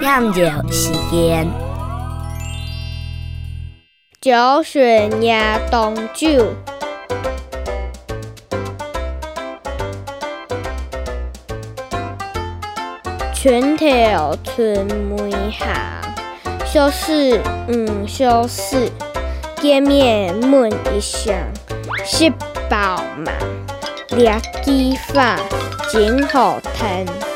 酿酒时间。酒水夜冬酒，拳条春梅下，小事唔小事，见面问一声，食饱嘛，掠鸡饭真好听。